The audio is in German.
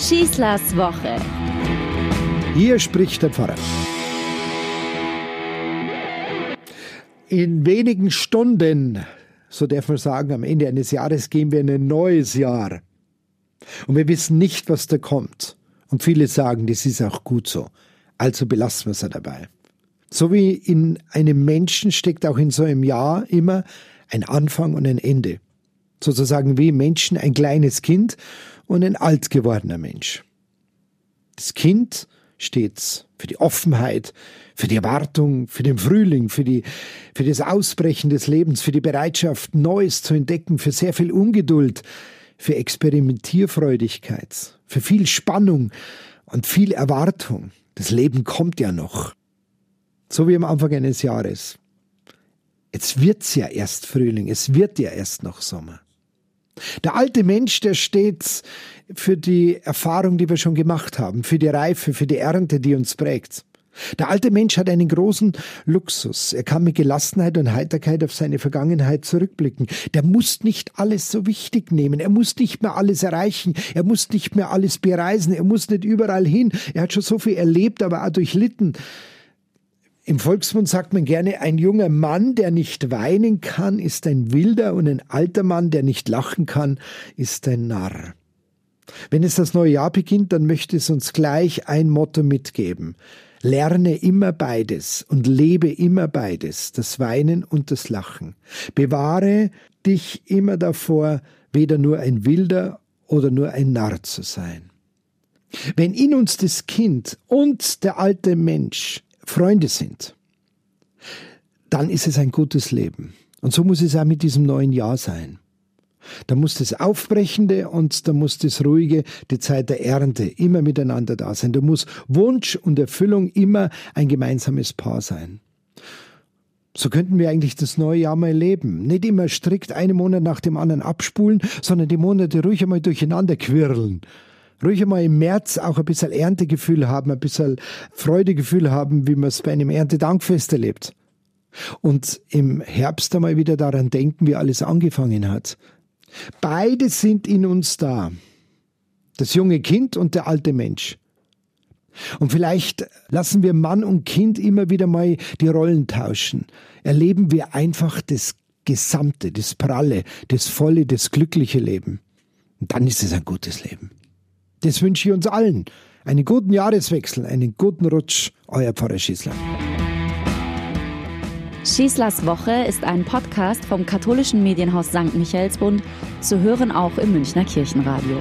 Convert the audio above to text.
Schießlers Woche. Hier spricht der Pfarrer. In wenigen Stunden, so darf man sagen, am Ende eines Jahres gehen wir in ein neues Jahr. Und wir wissen nicht, was da kommt. Und viele sagen, das ist auch gut so. Also belassen wir es dabei. So wie in einem Menschen steckt auch in so einem Jahr immer ein Anfang und ein Ende. Sozusagen wie Menschen ein kleines Kind und ein alt gewordener Mensch. Das Kind steht für die Offenheit, für die Erwartung, für den Frühling, für, die, für das Ausbrechen des Lebens, für die Bereitschaft, Neues zu entdecken, für sehr viel Ungeduld, für Experimentierfreudigkeit, für viel Spannung und viel Erwartung. Das Leben kommt ja noch. So wie am Anfang eines Jahres. Jetzt wird's ja erst Frühling, es wird ja erst noch Sommer. Der alte Mensch, der steht für die Erfahrung, die wir schon gemacht haben, für die Reife, für die Ernte, die uns prägt. Der alte Mensch hat einen großen Luxus. Er kann mit Gelassenheit und Heiterkeit auf seine Vergangenheit zurückblicken. Der muss nicht alles so wichtig nehmen. Er muss nicht mehr alles erreichen. Er muss nicht mehr alles bereisen. Er muss nicht überall hin. Er hat schon so viel erlebt, aber auch durchlitten. Im Volksmund sagt man gerne, ein junger Mann, der nicht weinen kann, ist ein Wilder und ein alter Mann, der nicht lachen kann, ist ein Narr. Wenn es das neue Jahr beginnt, dann möchte es uns gleich ein Motto mitgeben. Lerne immer beides und lebe immer beides, das Weinen und das Lachen. Bewahre dich immer davor, weder nur ein Wilder oder nur ein Narr zu sein. Wenn in uns das Kind und der alte Mensch Freunde sind, dann ist es ein gutes Leben. Und so muss es auch mit diesem neuen Jahr sein. Da muss das Aufbrechende und da muss das Ruhige, die Zeit der Ernte immer miteinander da sein. Da muss Wunsch und Erfüllung immer ein gemeinsames Paar sein. So könnten wir eigentlich das neue Jahr mal leben. Nicht immer strikt einen Monat nach dem anderen abspulen, sondern die Monate ruhig einmal durcheinander quirlen ruhig einmal im März auch ein bisschen Erntegefühl haben, ein bisschen Freudegefühl haben, wie man es bei einem Erntedankfest erlebt. Und im Herbst einmal wieder daran denken, wie alles angefangen hat. Beide sind in uns da. Das junge Kind und der alte Mensch. Und vielleicht lassen wir Mann und Kind immer wieder mal die Rollen tauschen. Erleben wir einfach das Gesamte, das Pralle, das volle, das glückliche Leben. Und dann ist es ein gutes Leben. Das wünsche ich uns allen. Einen guten Jahreswechsel, einen guten Rutsch, euer Pfarrer Schießler. Schießlers Woche ist ein Podcast vom katholischen Medienhaus St. Michaelsbund, zu hören auch im Münchner Kirchenradio.